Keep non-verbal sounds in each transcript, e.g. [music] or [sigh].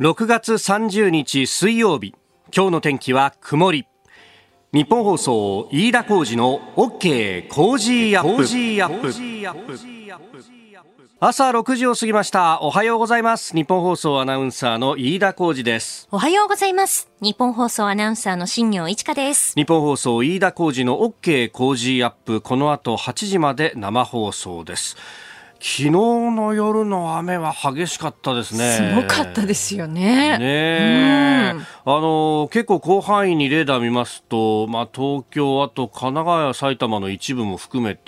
6月30日水曜日。今日の天気は曇り。日本放送飯田浩二の OK 工事アップ。朝6時を過ぎました。おはようございます。日本放送アナウンサーの飯田浩二です。おはようございます。日本放送アナウンサーの新業一華です。日本放送飯田浩二の OK 工事アップ。この後8時まで生放送です昨日の夜の雨は激しかったですね。すごかったですよね。ねあの結構広範囲にレーダー見ますと、まあ東京あと神奈川や埼玉の一部も含めて、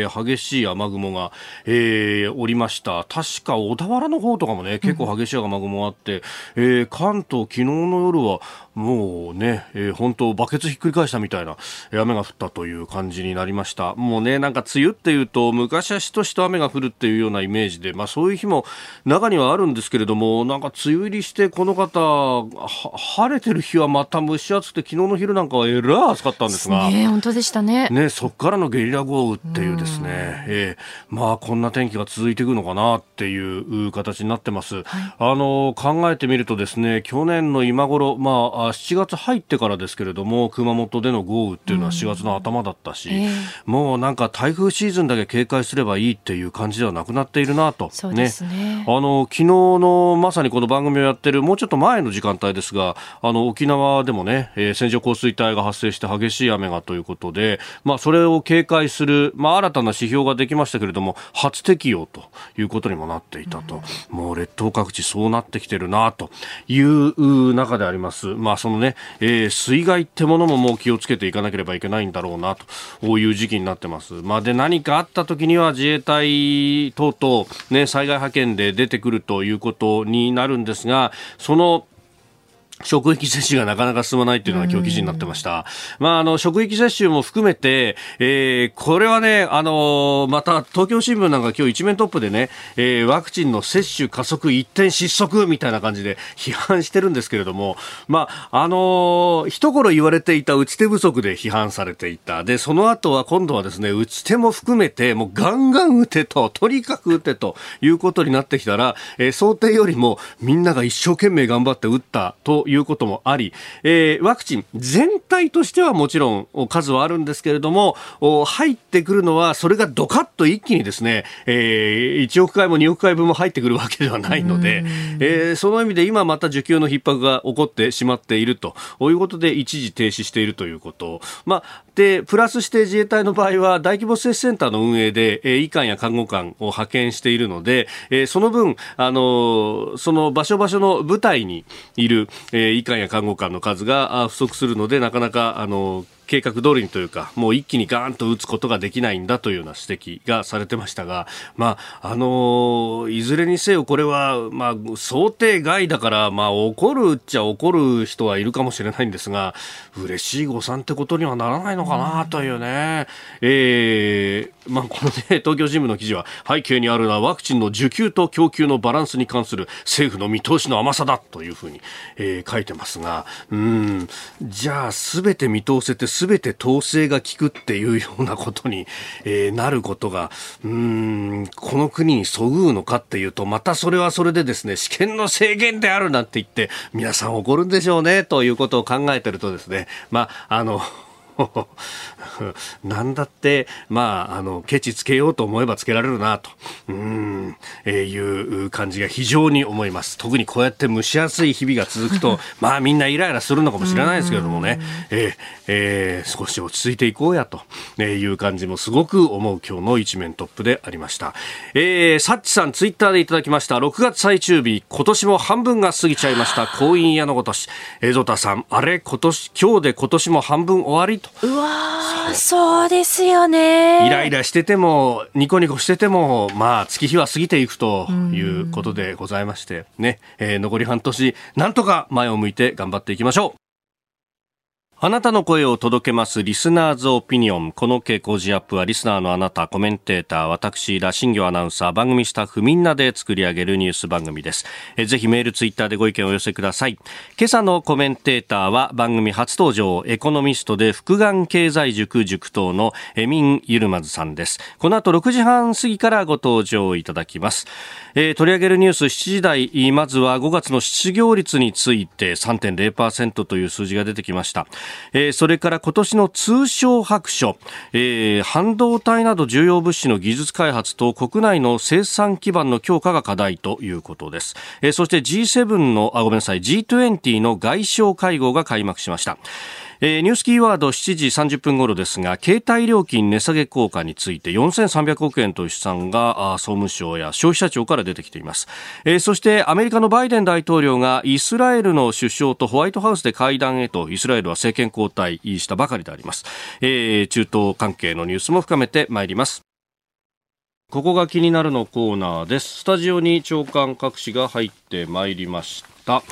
えー、激しい雨雲が、えー、おりました。確か小田原の方とかもね結構激しい雨雲があって、うん、えー、関東昨日の夜はもうね、えー、本当バケツひっくり返したみたいな雨が降ったという感じになりました。もうねなんか梅雨っていうと昔はしとしと雨が降るっていうようなイメージで、まあ、そういう日も中にはあるんですけれどもなんか梅雨入りしてこの方晴れてる日はまた蒸し暑くて昨日の昼なんかはえらい暑かったんですが、ね、本当でしたね。ねそこからのゲリラ豪雨っていうですね、えー、まあこんな天気が続いていくのかなっていう形になってます、はい、あの考えてみるとですね去年の今頃まあ7月入ってからですけれども熊本での豪雨っていうのは4月の頭だったし、えー、もうなんか台風シーズンだけ警戒すればいいっていう感じではなくなっているなと。ね。ねあの、昨日のまさにこの番組をやってるもうちょっと前の時間帯ですが、あの、沖縄でもね、えー、線状降水帯が発生して激しい雨がということで、まあ、それを警戒する、まあ、新たな指標ができましたけれども、初適用ということにもなっていたと。うん、もう列島各地そうなってきてるなという中であります。まあ、そのね、えー、水害ってものももう気をつけていかなければいけないんだろうなという時期になってます。まあ、で、何かあった時には自衛隊等々、ね、災害派遣で出てくるということになるんですが、その職域接種がなかなか進まないっていうのが今日記事になってました。まあ、あの、職域接種も含めて、えー、これはね、あの、また東京新聞なんか今日一面トップでね、えー、ワクチンの接種加速一点失速みたいな感じで [laughs] 批判してるんですけれども、まあ、あの、一頃言われていた打ち手不足で [laughs] 批判されていた。で、その後は今度はですね、打ち手も含めて、もうガンガン打てと、とにかく打てということになってきたら、えー、想定よりもみんなが一生懸命頑張って打ったということもあり、えー、ワクチン全体としてはもちろん数はあるんですけれども、入ってくるのはそれがドカッと一気にですね、えー、1億回も2億回分も入ってくるわけではないので、えー、その意味で今また需給の逼迫が起こってしまっているということで一時停止しているということ。まあ、で、プラスして自衛隊の場合は大規模接種センターの運営で、えー、医官や看護官を派遣しているので、えー、その分、あのその場所場所の部隊にいる、えー、医官や看護官の数が不足するので、なかなか、あの計画通りにというか、もう一気にガーンと打つことができないんだというような指摘がされてましたが、まあ、あのいずれにせよこれは、まあ、想定外だから、まあ、怒るっちゃ怒る人はいるかもしれないんですが、嬉しい誤算ってことにはならないのかなというね、えー、まあ、このね、東京新聞の記事は、背景にあるのはワクチンの需給と供給のバランスに関する政府の見通しの甘さだというふうに、えー、書いてますが、うん、じゃあ、すべて見通せて全て統制が効くっていうようなことに、えー、なることが、うん、この国にそぐうのかっていうと、またそれはそれでですね、試験の制限であるなんて言って、皆さん怒るんでしょうね、ということを考えてるとですね、まあ、あの、[laughs] なんだって、まあ、あの、ケチつけようと思えばつけられるな、と、うん、えー、いう感じが非常に思います。特にこうやって蒸し暑い日々が続くと、[laughs] まあみんなイライラするのかもしれないですけれどもね、えー、えー、少し落ち着いていこうや、という感じもすごく思う今日の一面トップでありました。えー、サッチさんツイッターでいただきました。6月最終日、今年も半分が過ぎちゃいました。婚姻屋のごとし。えー、ゾタさん、あれ今年、今日で今年も半分終わり？と。うわそうですよね。イライラしてても、ニコニコしてても、まあ、月日は過ぎていくということでございまして、ね、えー、残り半年、なんとか前を向いて頑張っていきましょう。あなたの声を届けますリスナーズオピニオン。この傾向ジアップはリスナーのあなた、コメンテーター、私、ラシンギョアナウンサー、番組スタッフみんなで作り上げるニュース番組です。えぜひメール、ツイッターでご意見をお寄せください。今朝のコメンテーターは番組初登場、エコノミストで福眼経済塾塾頭のエミン・ユルマズさんです。この後6時半過ぎからご登場いただきます。えー、取り上げるニュース7時台、まずは5月の失業率について3.0%という数字が出てきました。えー、それから今年の通商白書、えー、半導体など重要物資の技術開発と国内の生産基盤の強化が課題ということです。えー、そして G7 の、あ、ごめんなさい、G20 の外相会合が開幕しました。えー、ニュースキーワード7時30分頃ですが携帯料金値下げ効果について4300億円という試算が総務省や消費者庁から出てきています、えー、そしてアメリカのバイデン大統領がイスラエルの首相とホワイトハウスで会談へとイスラエルは政権交代したばかりであります、えー、中東関係のニュースも深めてまいりますここが気になるのコーナーです。スタジオに長官各紙が入ってまいりました。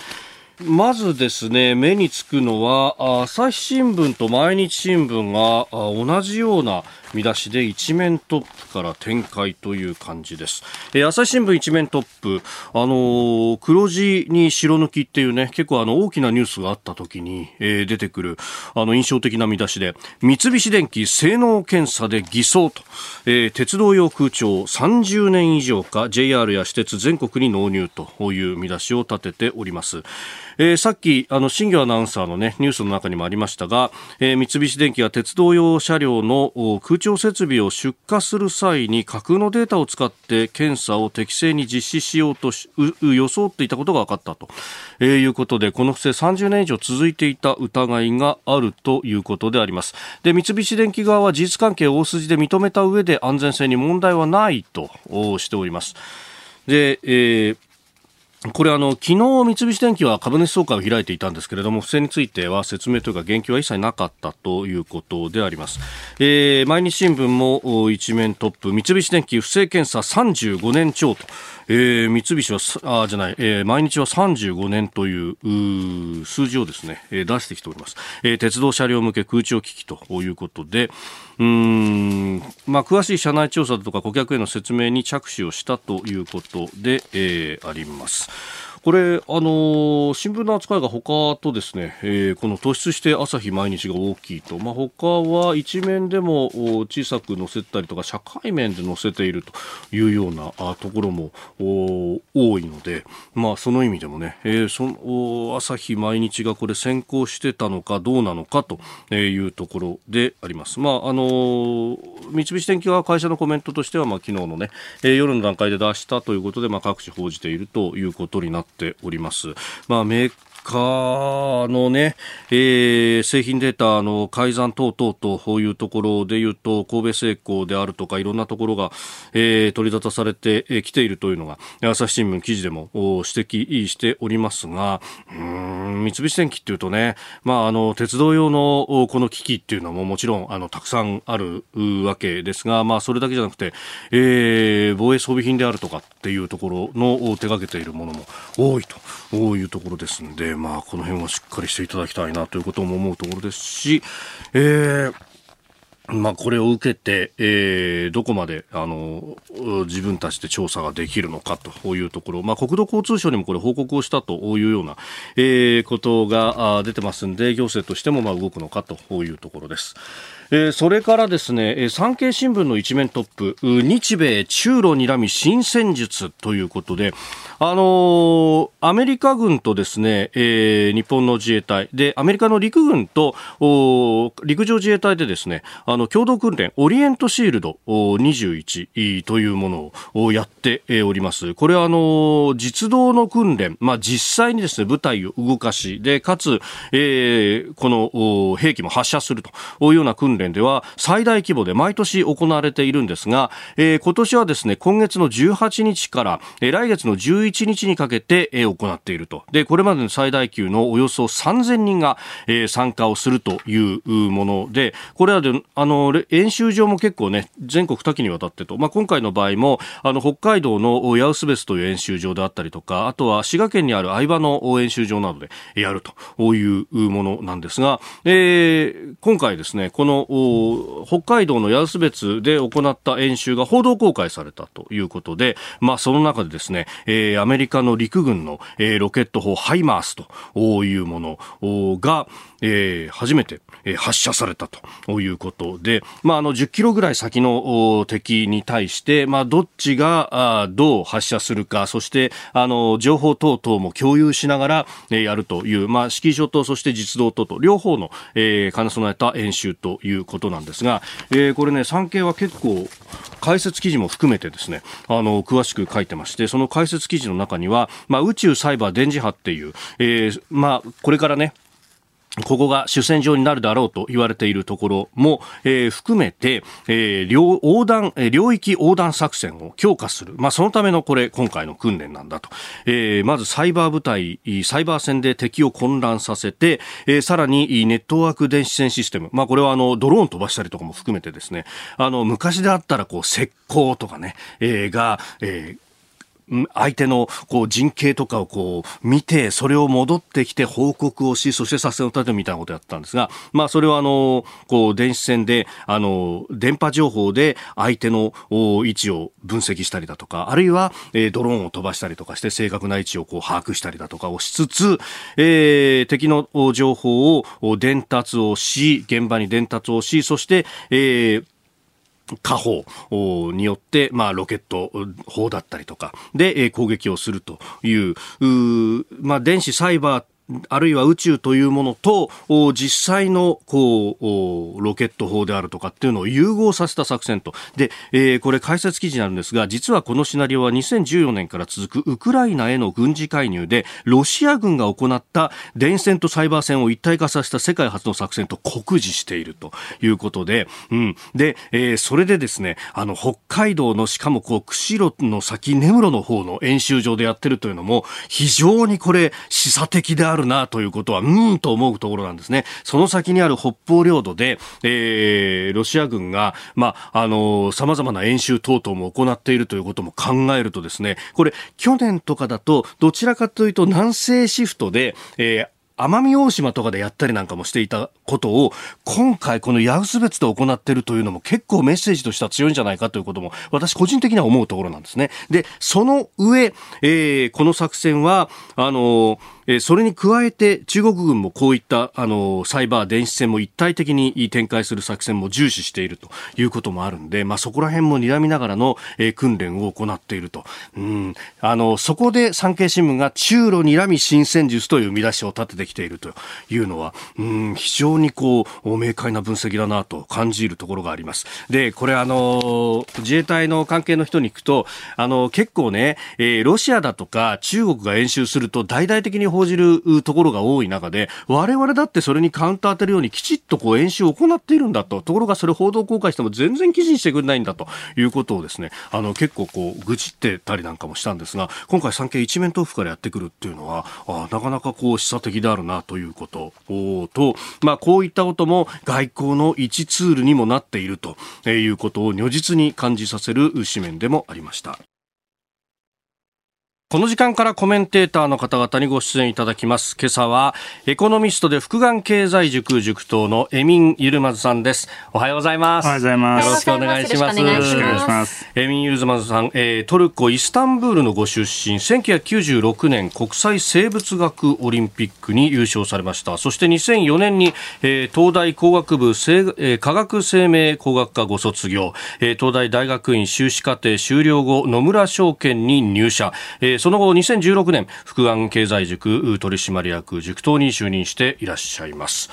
まずですね、目につくのは、朝日新聞と毎日新聞が同じような見出しで一面トップから展開という感じです。えー、朝日新聞一面トップ、あのー、黒字に白抜きっていうね、結構あの大きなニュースがあった時に、えー、出てくるあの印象的な見出しで、三菱電機性能検査で偽装と、えー、鉄道用空調30年以上か JR や私鉄全国に納入という見出しを立てております。えー、さっきあの新業アナウンサーのねニュースの中にもありましたが、えー、三菱電機が鉄道用車両の空調設備を出荷する際に架空のデータを使って検査を適正に実施しようとし装っていたことが分かったと、えー、いうことでこの不正30年以上続いていた疑いがあるということであります。で三菱電機側は事実関係を大筋で認めた上で安全性に問題はないとしております。で、えーこれあの昨日三菱電機は株主総会を開いていたんですけれども不正については説明というか言及は一切なかったということであります、えー、毎日新聞も一面トップ。三菱電機不正検査35年超と。えー、三菱は、あ、じゃない、えー、毎日は35年という数字をですね、出してきております。えー、鉄道車両向け空調機器ということで、うん、まあ、詳しい社内調査とか顧客への説明に着手をしたということで、えー、あります。これ、あのー、新聞の扱いが他とですね、えー、この突出して朝日毎日が大きいと、まあ、他は一面でも小さく載せたりとか、社会面で載せているというようなあところも多いので、まあ、その意味でもね、えー、その朝日毎日がこれ先行してたのかどうなのかというところであります。まあ、あのー、三菱電機は会社のコメントとしては、まあ、昨日のね、えー、夜の段階で出したということで、まあ、各種報じているということになってっております。まあ、メカーのね、えー、製品データの改ざん等々というところでいうと、神戸製鋼であるとか、いろんなところが、えー、取り沙汰されてき、ているというのが、朝日新聞記事でも指摘しておりますが、うん、三菱電機っていうとね、まあ、あの、鉄道用のこの機器っていうのももちろん、あの、たくさんあるわけですが、まあ、それだけじゃなくて、えー、防衛装備品であるとかっていうところの手掛けているものも多いと。いうところですんで、まあ、この辺はしっかりしていただきたいなということも思うところですし、えーまあ、これを受けて、えー、どこまであの自分たちで調査ができるのかというところ、まあ、国土交通省にもこれ報告をしたというような、えー、ことが出てますんで行政としてもまあ動くのかというところです。えー、それからですね、産経新聞の一面トップ、日米中ロ睨み新戦術ということで、あのー、アメリカ軍とですね、えー、日本の自衛隊で、アメリカの陸軍と陸上自衛隊でですね、あの共同訓練オリエントシールド21というものをやっております。これはあの実動の訓練、まあ実際にですね部隊を動かしでかつ、えー、この兵器も発射するというような訓練練では最大規模で毎年行われているんですが、えー、今年はですね、今月の18日から、えー、来月の11日にかけて、えー、行っていると。で、これまでの最大級のおよそ3000人が、えー、参加をするというもので、これはで、あの、演習場も結構ね、全国多岐にわたってと、まあ、今回の場合も、あの、北海道の八臼別という演習場であったりとか、あとは滋賀県にある相場の演習場などでやるというものなんですが、えー、今回ですね、この北海道の八洲別で行った演習が報道公開されたということで、まあ、その中でですね、えー、アメリカの陸軍の、えー、ロケット砲ハイマースというものが、えー、初めて、え発射されたということで、まあ、あの10キロぐらい先の敵に対して、まあ、どっちがあどう発射するか、そしてあの情報等々も共有しながら、えー、やるという、まあ、指揮所とそして実動とと両方の、えー、兼ね備えた演習ということなんですが、えー、これね、産経は結構解説記事も含めてですね、あの詳しく書いてまして、その解説記事の中には、まあ、宇宙サイバー電磁波っていう、えー、まあ、これからね、ここが主戦場になるだろうと言われているところも、えー、含めて、えー、両横断、え、領域横断作戦を強化する。まあ、そのためのこれ、今回の訓練なんだと。えー、まずサイバー部隊、サイバー戦で敵を混乱させて、えー、さらにネットワーク電子戦システム。まあ、これはあの、ドローン飛ばしたりとかも含めてですね、あの、昔であったらこう、石膏とかね、えー、が、えー、相手のこう人形とかをこう見て、それを戻ってきて報告をし、そして作戦を立てるみたいなことをやったんですが、まあそれはあの、こう電子戦で、あの、電波情報で相手の位置を分析したりだとか、あるいは、えドローンを飛ばしたりとかして正確な位置をこう把握したりだとかをしつつ、えー、敵の情報を伝達をし、現場に伝達をし、そして、えー、火砲によって、まあ、ロケット砲だったりとかで、攻撃をするという、うまあ、電子サイバーあるいは宇宙というものと実際のこうロケット砲であるとかっていうのを融合させた作戦と。で、えー、これ解説記事なんですが実はこのシナリオは2014年から続くウクライナへの軍事介入でロシア軍が行った電線とサイバー戦を一体化させた世界初の作戦と酷似しているということで、うん、で、えー、それでですねあの北海道のしかもこう釧路の先根室の方の演習場でやってるというのも非常にこれ示唆的であるあるなということは、うんと思うところなんですね。その先にある北方領土で、えー、ロシア軍が、まあ、あの、様々な演習等々も行っているということも考えるとですね、これ、去年とかだと、どちらかというと南西シフトで、えー、奄美大島とかでやったりなんかもしていたことを、今回この八臼別で行っているというのも結構メッセージとしては強いんじゃないかということも、私個人的には思うところなんですね。で、その上、えー、この作戦は、あのーえそれに加えて中国軍もこういったあのサイバー電子戦も一体的に展開する作戦も重視しているということもあるんで、まあ、そこら辺も睨みながらの、え訓練を行っていると、うん、あのそこで産経新聞が中ロ睨み新戦術という見出しを立ててきているというのは、うん、非常にこう明快な分析だなと感じるところがあります。でこれあの自衛隊の関係の人に聞くとあの結構ね、え、ロシアだとか中国が演習すると大々的に報じるところが多い中で、我々だってそれにカウンター当てるようにきちっとこう演習を行っているんだと。ところがそれ報道公開しても全然記事にしてくれないんだということをですね、あの結構こう愚痴ってたりなんかもしたんですが、今回産経一面豆腐からやってくるっていうのは、あなかなかこう示唆的であるなということと、まあこういったことも外交の一ツールにもなっているということを如実に感じさせる紙面でもありました。この時間からコメンテーターの方々にご出演いただきます。今朝は、エコノミストで福眼経済塾塾頭のエミン・ユルマズさんです。おはようございます。おはようございます。よろしくお願いします。よろしくお願いします。エミン・ユルマズさん、えー、トルコ・イスタンブールのご出身、1996年国際生物学オリンピックに優勝されました。そして2004年に、えー、東大工学部生、えー、科学生命工学科ご卒業、えー、東大大学院修士課程修了後、野村証券に入社、えーその後2016年福安経済塾取締役塾頭に就任していらっしゃいます。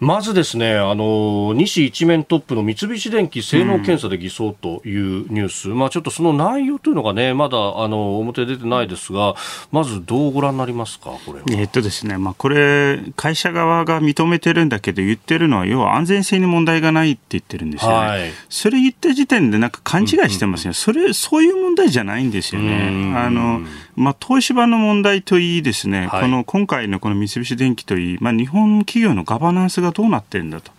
まずですね、あの、西一面トップの三菱電機性能検査で偽装というニュース、うん、まあちょっとその内容というのがね、まだ、あの、表出てないですが、まずどうご覧になりますか、これえっとですね、まあこれ、会社側が認めてるんだけど、言ってるのは、要は安全性に問題がないって言ってるんですよね。はい、それ言った時点でなんか勘違いしてますよ、それ、そういう問題じゃないんですよね。あの、まあ東芝の問題といいですね、はい、この今回のこの三菱電機といい、まあ日本企業のガバナンスがどうなってるんだと。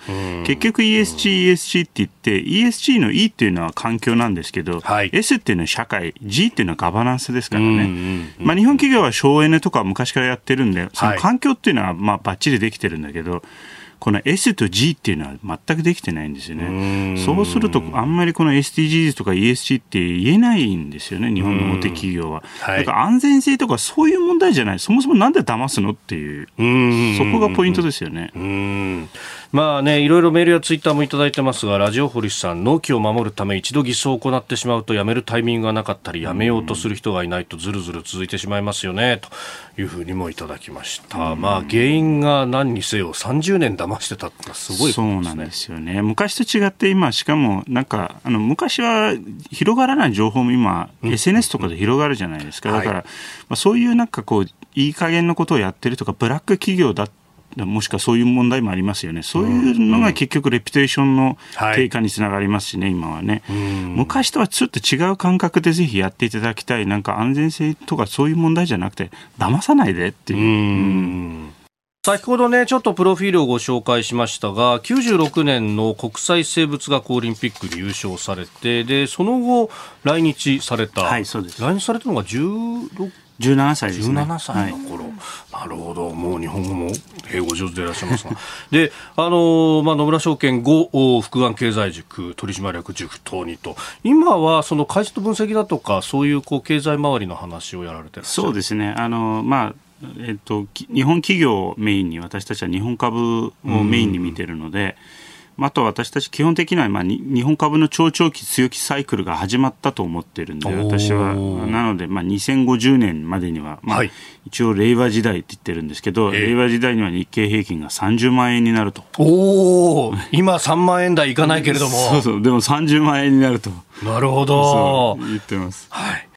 結局 ESG、ESG って言って、ESG の E っていうのは環境なんですけど、はい、S っていうのは社会、G っていうのはガバナンスですからね。まあ日本企業は省エネとか昔からやってるんで、その環境っていうのはまあバッチリできてるんだけど、この S と G っていうのは全くできてないんですよね。そうすると、あんまりこの SDGs とか ESG って言えないんですよね、日本の大手企業は。だから安全性とかそういう問題じゃない、そもそもなんで騙すのっていう、そこがポイントですよね。まあね、いろいろメールやツイッターもいただいてますが、ラジオホリスさん、納期を守るため一度偽装を行ってしまうとやめるタイミングがなかったり、やめようとする人がいないとずるずる続いてしまいますよね、というふうにもいただきました。まあ原因が何にせよ30年騙してたってすごい、ね、そうなんですよね。昔と違って今、しかもなんか、あの、昔は広がらない情報も今、うん、SNS とかで広がるじゃないですか。だから、はい、まあ、そういうなんかこう、いい加減のことをやってるとか、ブラック企業だもしくはそういう問題もありますよね、そういうのが結局、レピュテーションの低下につながりますしね、はい、今はね、昔とはちょっと違う感覚でぜひやっていただきたい、なんか安全性とかそういう問題じゃなくて、騙さないでっていう。う先ほどね、ちょっとプロフィールをご紹介しましたが、96年の国際生物学オリンピックで優勝されて、で、その後、来日された。はい、そうです。来日されたのが16 17歳ですね。17歳の頃、はい、なるほど。もう日本語も英語上手でいらっしゃいますが。[laughs] で、あのまあ、野村証券5福眼経済塾取締役塾等にと、今はその会社と分析だとか、そういうこう経済周りの話をやられてる？そうですね。あのまあえっと、日本企業をメインに私たちは日本株をメインに見てるので、うんあと私たち基本的にはまあ日本株の長長期強気サイクルが始まったと思ってるんで私はなのでまあ2050年までにはまあ一応令和時代って言ってるんですけど、令和時代には日経平均が30万円になると。おお今3万円台いかないけれども。[laughs] そうそう。でも30万円になると。なるほど。言ってます。はい。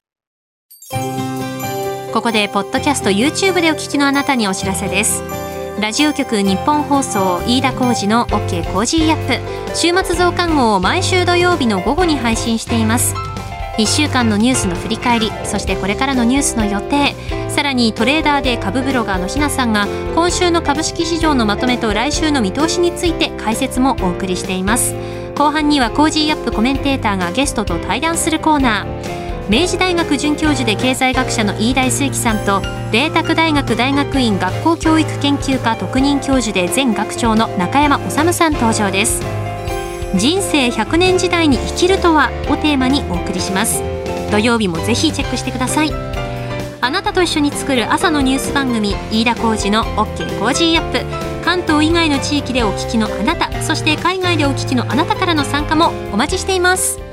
ここでポッドキャスト YouTube でお聞きのあなたにお知らせですラジオ局ニッポン放送飯田浩司の OK! Cozy up!。週末増刊号を毎週土曜日の午後に配信しています。1週間のニュースの振り返りそしてこれからのニュースの予定。さらにトレーダーで株ブロガーのひなさんが今週の株式市場のまとめと来週の見通しについて解説もお送りしています。後半には Cozy up! コメンテーターがゲストと対談するコーナー。明治大学准教授で経済学者の飯田泰之さんと麗澤大学大学院学校教育研究科特任教授で前学長の中山修さん登場です。人生100年時代に生きるとはをテーマにお送りします。土曜日もぜひチェックしてください。あなたと一緒に作る朝のニュース番組飯田浩二の OK コージーアップ。関東以外の地域でお聞きのあなたそして海外でお聞きのあなたからの参加もお待ちしています。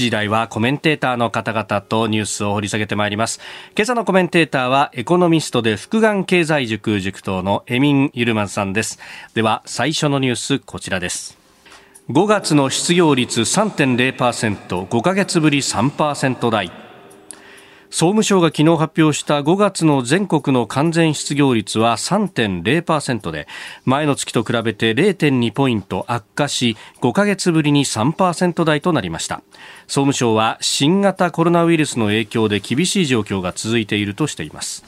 7時台はコメンテーターの方々とニュースを掘り下げてまいります。今朝のコメンテーターはエコノミストで副眼経済塾塾等のエミン・ユルマンさんです。では最初のニュースこちらです。5月の失業率3.0%、5ヶ月ぶり3%台。総務省が昨日発表した5月の全国の完全失業率は3.0%で前の月と比べて0.2ポイント悪化し5ヶ月ぶりに3%台となりました。総務省は新型コロナウイルスの影響で厳しい状況が続いているとしています。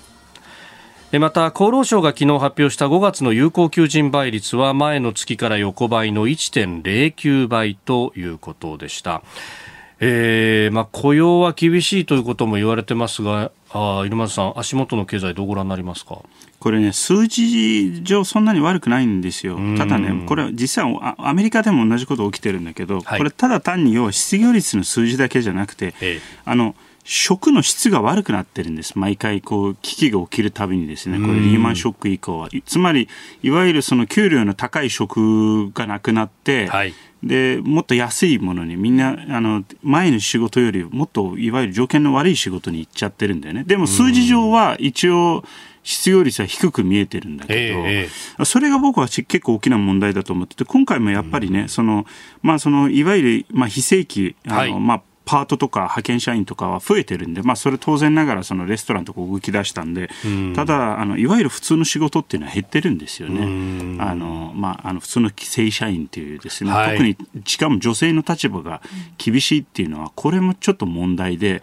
また厚労省が昨日発表した5月の有効求人倍率は前の月から横ばいの1.09倍ということでした。えーまあ、雇用は厳しいということも言われてますが、あ入間さん、足元の経済、どうご覧になりますか？これね、数字上、そんなに悪くないんですよ、ただね、これ、実際、アメリカでも同じこと起きてるんだけど、はい、これ、ただ単に要は失業率の数字だけじゃなくて、ええ、あの食の質が悪くなってるんです。毎回、こう、危機が起きるたびにですね、これリーマンショック以降は。つまり、いわゆるその給料の高い職がなくなって、はい、でもっと安いものにみんなあの前の仕事よりもっといわゆる条件の悪い仕事に行っちゃってるんだよね。でも数字上は一応失業率は低く見えてるんだけど、えー、それが僕は結構大きな問題だと思ってて今回もやっぱりね、うん、そのまあ、そのいわゆる、まあ、非正規あの、はい、まあパートとか派遣社員とかは増えてるんで、まあ、それ当然ながらそのレストランとか動き出したんで、ん。ただあの、いわゆる普通の仕事っていうのは減ってるんですよね。あのまあ、あの普通の正社員っていうですね、はい、特にしかも女性の立場が厳しいっていうのは、これもちょっと問題で、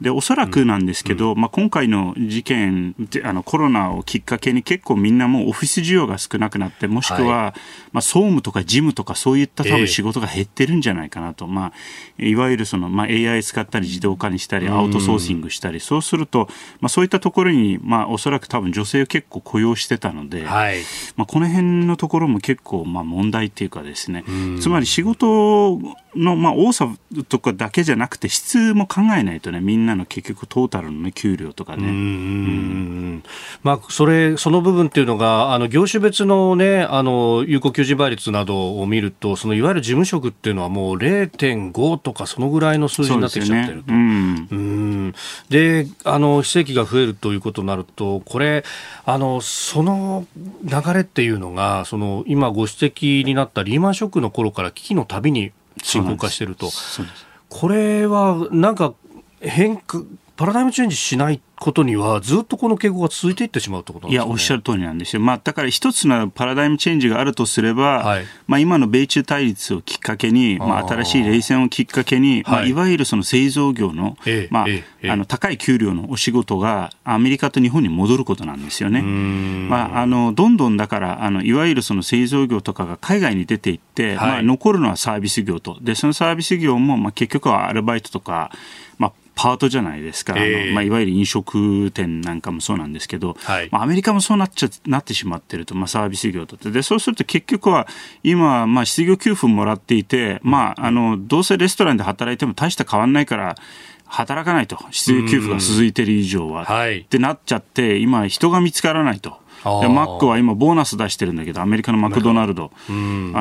でおそらくなんですけど、うん、まあ、今回の事件あのコロナをきっかけに結構みんなもうオフィス需要が少なくなってもしくは、はい、まあ、総務とか事務とかそういった多分仕事が減ってるんじゃないかなと、えー、まあ、いわゆるその、まあ、AI 使ったり自動化にしたりアウトソーシングしたり、うん、そうすると、まあ、そういったところに、まあ、おそらく多分女性を結構雇用してたので、はい、まあ、この辺のところも結構まあ問題っていうかですね、うん、つまり仕事の、まあ、多さとかだけじゃなくて質も考えないとねみんなの結局トータルの、ね、給料とかね。うん、まあ、それその部分っていうのがあの業種別の,、ね、あの有効求人倍率などを見るとそのいわゆる事務職っていうのはもう0.5とかそのぐらいの数字になってきちゃってると。で、ね。うん、であの非正規が増えるということになるとこれあのその流れっていうのがその今ご指摘になったリーマンショックの頃から危機のたびに深刻化していると。これはなんか変化パラダイムチェンジしないことには、ずっとこの傾向が続いていってしまうってことなんですか、ね、いや、おっしゃる通りなんですよ。まあ、だから一つのパラダイムチェンジがあるとすれば、はい、まあ、今の米中対立をきっかけに、まあ、新しい冷戦をきっかけに、まあ、いわゆるその製造業の、まあ、あの、高い給料のお仕事がアメリカと日本に戻ることなんですよね。まあ、あの、どんどんだから、あの、いわゆるその製造業とかが海外に出ていって、はい、まあ、残るのはサービス業と。で、そのサービス業も、まあ、結局はアルバイトとか、まあ、パートじゃないですか、えー、あのまあ、いわゆる飲食店なんかもそうなんですけど、はい、まあ、アメリカもそうなっちゃなってしまってると、まあ、サービス業と。でそうすると結局は今、まあ、失業給付もらっていて、まあ、あのどうせレストランで働いても大して変わらないから働かないと。失業給付が続いている以上は、はい、ってなっちゃって今人が見つからないと。でマックは今ボーナス出してるんだけどアメリカのマクドナルド、あ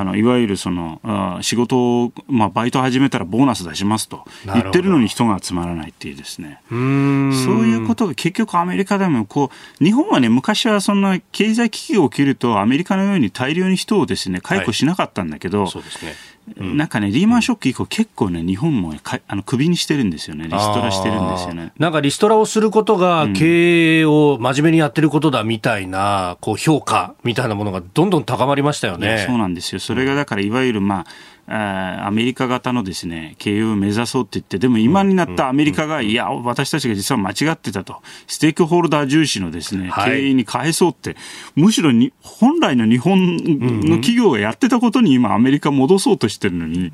のいわゆるその仕事を、まあ、バイト始めたらボーナス出しますと。言ってるのに人が集まらないっていうですね。そういうことが結局アメリカでもこう日本はね昔はそんな経済危機が起きるとアメリカのように大量に人をですね解雇しなかったんだけど、はい、そうですねなんかね、リーマンショック以降、結構ね、日本もかあの首にしてるんですよね、リストラしてるんですよね。なんかリストラをすることが、経営を真面目にやってることだみたいな、こう評価みたいなものがどんどん高まりましたよね。そうなんですよ。それがだから、いわゆる、まあ、アメリカ型のですね、経営を目指そうって言って、でも今になったアメリカが、いや、私たちが実は間違ってたと、ステークホルダー重視のですね、経営に変えそうって、むしろに本来の日本の企業がやってたことに今アメリカ戻そうとしてるのに、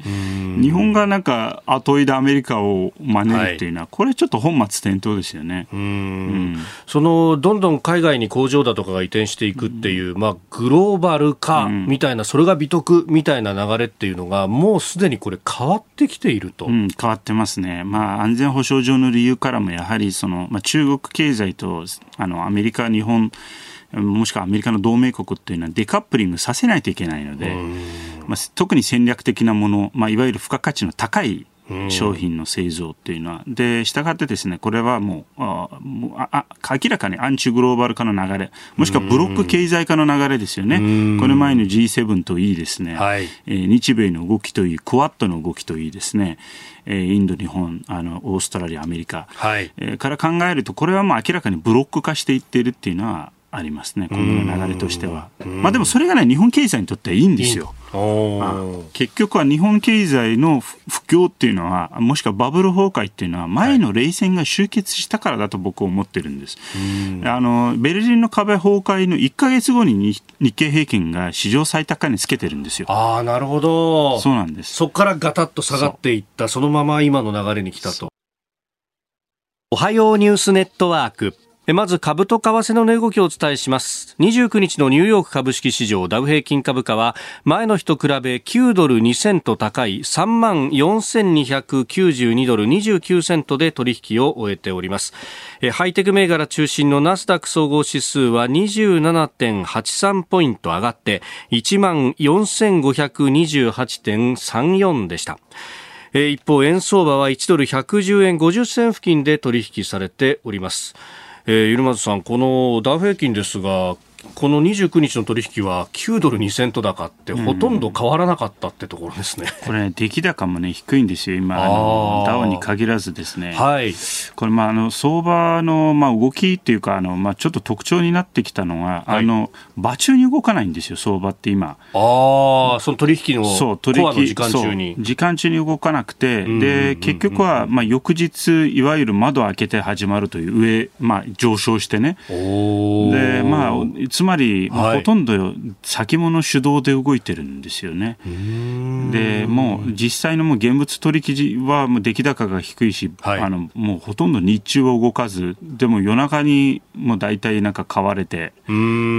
日本がなんか後追いでアメリカを真似るっていうのは、これちょっと本末転倒ですよね。その、どんどん海外に工場だとかが移転していくっていう、まあ、グローバル化みたいな、それが美徳みたいな流れっていうのが、もうすでにこれ変わってきていると、うん、変わってますね、まあ、安全保障上の理由からもやはりその、まあ、中国経済とあのアメリカ、日本もしくはアメリカの同盟国っていうのはデカップリングさせないといけないので、まあ、特に戦略的なもの、まあ、いわゆる付加価値の高い商品の製造っていうのは。で、したがってですね、これはもう、ああ明らかにアンチグローバル化の流れ、もしくはブロック経済化の流れですよね。これ前の G7 といいですね、はい、えー、日米の動きといい、クワッドの動きといいですね、えー、インド、日本、あのオーストラリア、アメリカ、はい。えー、から考えると、これはもう明らかにブロック化していっているっていうのは、ありますね、今後の流れとしては。まあ、でもそれがね、日本経済にとってはいいんですよ。まあ、結局は日本経済の不況っていうのは、もしくはバブル崩壊っていうのは、前の冷戦が終結したからだと僕は思ってるんです。あのベルリンの壁崩壊の1か月後に日経平均が史上最高値つけてるんですよ。ああ、なるほど。そうなんです。そこからガタッと下がっていった、そのまま今の流れに来たと。おはようニュースネットワーク。まず株と為替の値動きをお伝えします。29日のニューヨーク株式市場ダウ平均株価は前の日と比べ9ドル2セント高い3万4292ドル29セントで取引を終えております。ハイテク銘柄中心のナスダック総合指数は27.83ポイント上がって1万4528.34でした。一方、円相場は1ドル110円50銭付近で取引されております。えー、ゆるまずさん、このダウ平均ですが、この29日の取引は9ドル2セント高ってほとんど変わらなかったってところですね、うん、これ、出来高もね、低いんですよ、今、あのダウに限らずですね、はい、これ、まあ、あの相場の、まあ、動きっていうか、あのまあ、ちょっと特徴になってきたのは、はい、あの場中に動かないんですよ、相場って今。あその取引のそう取引時間中に。時間中に動かなくて、で結局は、まあ、翌日、いわゆる窓を開けて始まるという上、まあ、上昇してね。でまあつまり、はい、ほとんど先物主導で動いてるんですよね。でもう実際のもう現物取引はもう出来高が低いし、はい、あのもうほとんど日中は動かずでも夜中にもう大体なんか買われて、ま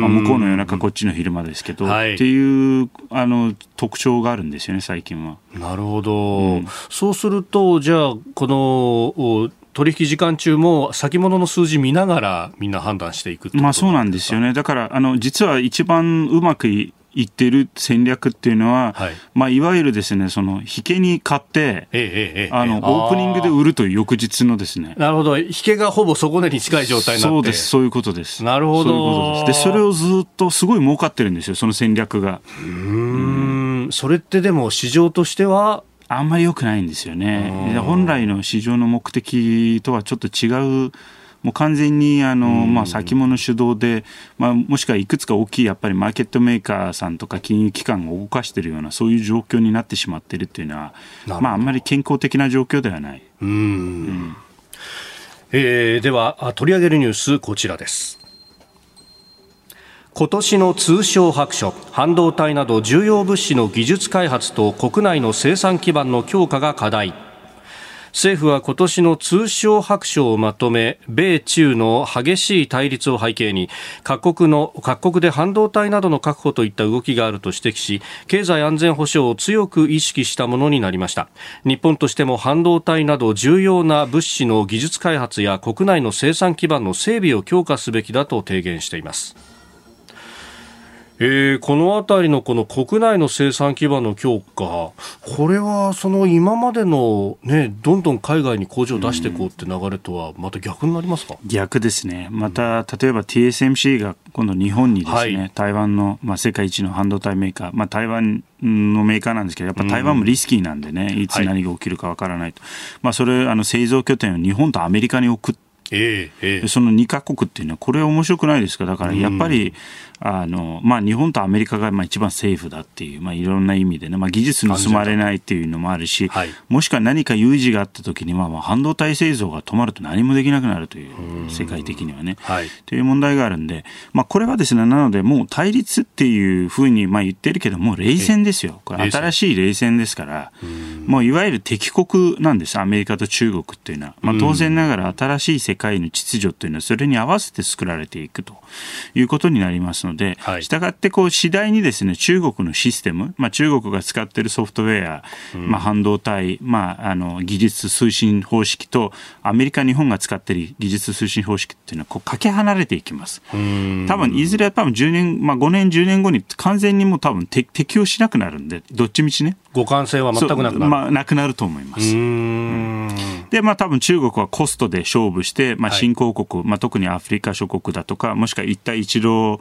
あ、向こうの夜中こっちの昼間ですけど、はい、っていうあの特徴があるんですよね最近は。なるほど、うん、そうするとじゃあこの取引時間中も先物の数字見ながらみんな判断していくまあそうなんですよね。だからあの実は一番うまくいってる戦略っていうのは、はい、まあ、いわゆるですね、その、引けに買って、えええ、あの、オープニングで売るという翌日のですね。なるほど。引けがほぼ底値に近い状態になってそうです。そういうことです。なるほど。そういうことです。で、それをずっとすごい儲かってるんですよ、その戦略が。うん。それってでも市場としては、あんまり良くないんですよね。本来の市場の目的とはちょっと違うもう完全にあの、まあ、先物主導で、まあ、もしくはいくつか大きいやっぱりマーケットメーカーさんとか金融機関が動かしているようなそういう状況になってしまっているというのは、まあ、あんまり健康的な状況ではない。うん、うん、えー、では取り上げるニュースこちらです。今年の通商白書半導体など重要物資の技術開発と国内の生産基盤の強化が課題。政府は今年の通商白書をまとめ米中の激しい対立を背景に各国の各国で半導体などの確保といった動きがあると指摘し経済安全保障を強く意識したものになりました。日本としても半導体など重要な物資の技術開発や国内の生産基盤の整備を強化すべきだと提言しています。えー、この辺りのこの国内の生産基盤の強化、これはその今までの、ね、どんどん海外に工場を出していこうって流れとは、また逆になりますか？逆ですね、また例えば TSMC が今度、日本にですね、はい、台湾の、まあ、世界一の半導体メーカー、まあ、台湾のメーカーなんですけど、やっぱ台湾もリスキーなんでね、いつ何が起きるかわからないと、はい、まあ、それ、あの製造拠点を日本とアメリカに置くえーえー、その2か国っていうのは、これは面白くないですか、だからやっぱり、あのまあ、日本とアメリカがまあ一番セーフだっていう、まあ、いろんな意味でね、まあ、技術盗まれないっていうのもあるし、はい、もしくは何か有事があったときに、まあ、半導体製造が止まると何もできなくなるという、世界的にはね、はい、という問題があるんで、まあ、これはですね、なので、もう対立っていうふうにまあ言ってるけど、もう冷戦ですよ、これ、新しい冷戦ですから、もういわゆる敵国なんです、アメリカと中国っていうのは。まあ、当然ながら新しい世界の秩序というのは、それに合わせて作られていくということになりますので、はい、したがってこう次第にですね中国のシステム、まあ、中国が使っているソフトウェア、まあ、半導体、まあ、あの技術推進方式とアメリカ、日本が使っている技術推進方式っていうのはこうかけ離れていきます。多分いずれは多分10年、まあ、5年、10年後に完全にもう多分適用しなくなるんでどっちみちね。互換性は全くなくなる、まあ、なくなると思います。うん、で、まあ多分中国はコストで勝負して、まあ、新興国、はい、まあ、特にアフリカ諸国だとか、もしくは一帯一路